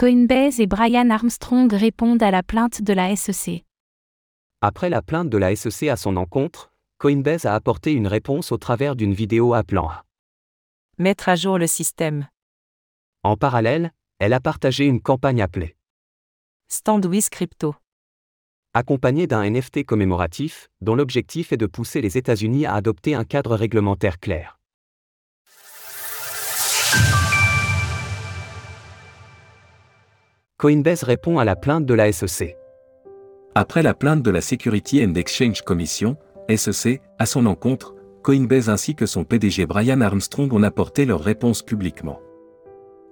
Coinbase et Brian Armstrong répondent à la plainte de la SEC. Après la plainte de la SEC à son encontre, Coinbase a apporté une réponse au travers d'une vidéo appelant à mettre à jour le système. En parallèle, elle a partagé une campagne appelée Stand with Crypto. Accompagnée d'un NFT commémoratif, dont l'objectif est de pousser les États-Unis à adopter un cadre réglementaire clair. Coinbase répond à la plainte de la SEC. Après la plainte de la Security and Exchange Commission, SEC, à son encontre, Coinbase ainsi que son PDG Brian Armstrong ont apporté leur réponse publiquement.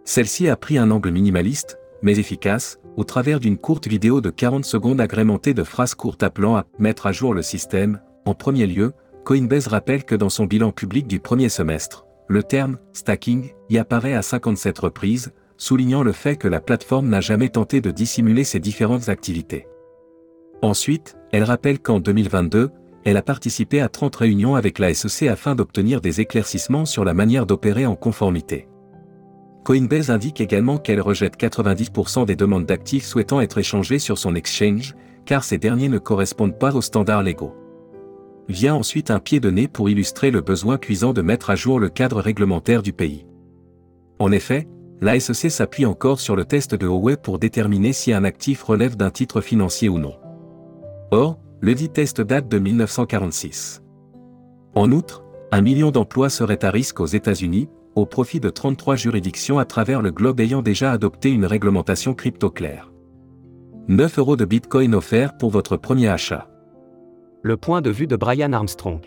Celle-ci a pris un angle minimaliste, mais efficace, au travers d'une courte vidéo de 40 secondes agrémentée de phrases courtes appelant à mettre à jour le système. En premier lieu, Coinbase rappelle que dans son bilan public du premier semestre, le terme stacking y apparaît à 57 reprises, soulignant le fait que la plateforme n'a jamais tenté de dissimuler ses différentes activités. Ensuite, elle rappelle qu'en 2022, elle a participé à 30 réunions avec la SEC afin d'obtenir des éclaircissements sur la manière d'opérer en conformité. Coinbase indique également qu'elle rejette 90% des demandes d'actifs souhaitant être échangés sur son exchange, car ces derniers ne correspondent pas aux standards légaux. Vient ensuite un pied de nez pour illustrer le besoin cuisant de mettre à jour le cadre réglementaire du pays. En effet, la SEC s'appuie encore sur le test de Huawei pour déterminer si un actif relève d'un titre financier ou non. Or, le dit test date de 1946. En outre, un million d'emplois seraient à risque aux États-Unis, au profit de 33 juridictions à travers le globe ayant déjà adopté une réglementation crypto claire. 9 euros de Bitcoin offerts pour votre premier achat. Le point de vue de Brian Armstrong.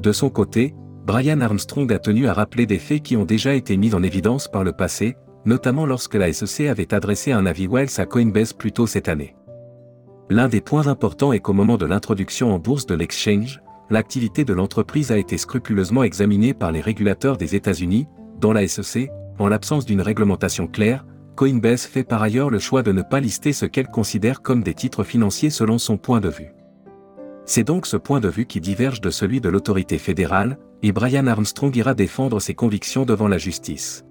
De son côté, Brian Armstrong a tenu à rappeler des faits qui ont déjà été mis en évidence par le passé, notamment lorsque la SEC avait adressé un avis Wells à Coinbase plus tôt cette année. L'un des points importants est qu'au moment de l'introduction en bourse de l'exchange, l'activité de l'entreprise a été scrupuleusement examinée par les régulateurs des États-Unis, dont la SEC, en l'absence d'une réglementation claire, Coinbase fait par ailleurs le choix de ne pas lister ce qu'elle considère comme des titres financiers selon son point de vue. C'est donc ce point de vue qui diverge de celui de l'autorité fédérale, et Brian Armstrong ira défendre ses convictions devant la justice.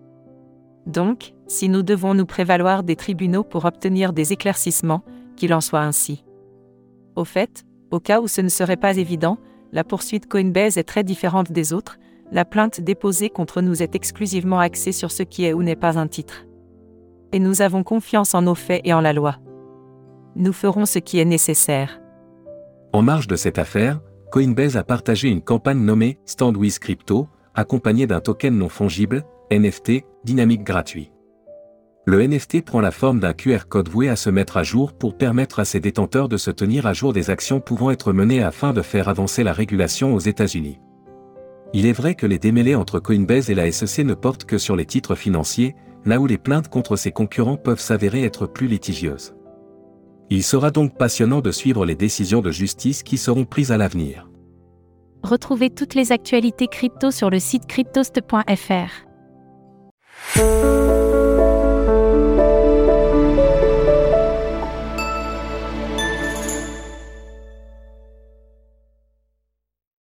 Donc, si nous devons nous prévaloir des tribunaux pour obtenir des éclaircissements, qu'il en soit ainsi. Au fait, au cas où ce ne serait pas évident, la poursuite Coinbase est très différente des autres, la plainte déposée contre nous est exclusivement axée sur ce qui est ou n'est pas un titre. Et nous avons confiance en nos faits et en la loi. Nous ferons ce qui est nécessaire. En marge de cette affaire, Coinbase a partagé une campagne nommée Stand with Crypto, accompagnée d'un token non fongible, NFT, dynamique gratuit. Le NFT prend la forme d'un QR code voué à se mettre à jour pour permettre à ses détenteurs de se tenir à jour des actions pouvant être menées afin de faire avancer la régulation aux États-Unis. Il est vrai que les démêlés entre Coinbase et la SEC ne portent que sur les titres financiers, là où les plaintes contre ses concurrents peuvent s'avérer être plus litigieuses. Il sera donc passionnant de suivre les décisions de justice qui seront prises à l'avenir. Retrouvez toutes les actualités crypto sur le site cryptost.fr.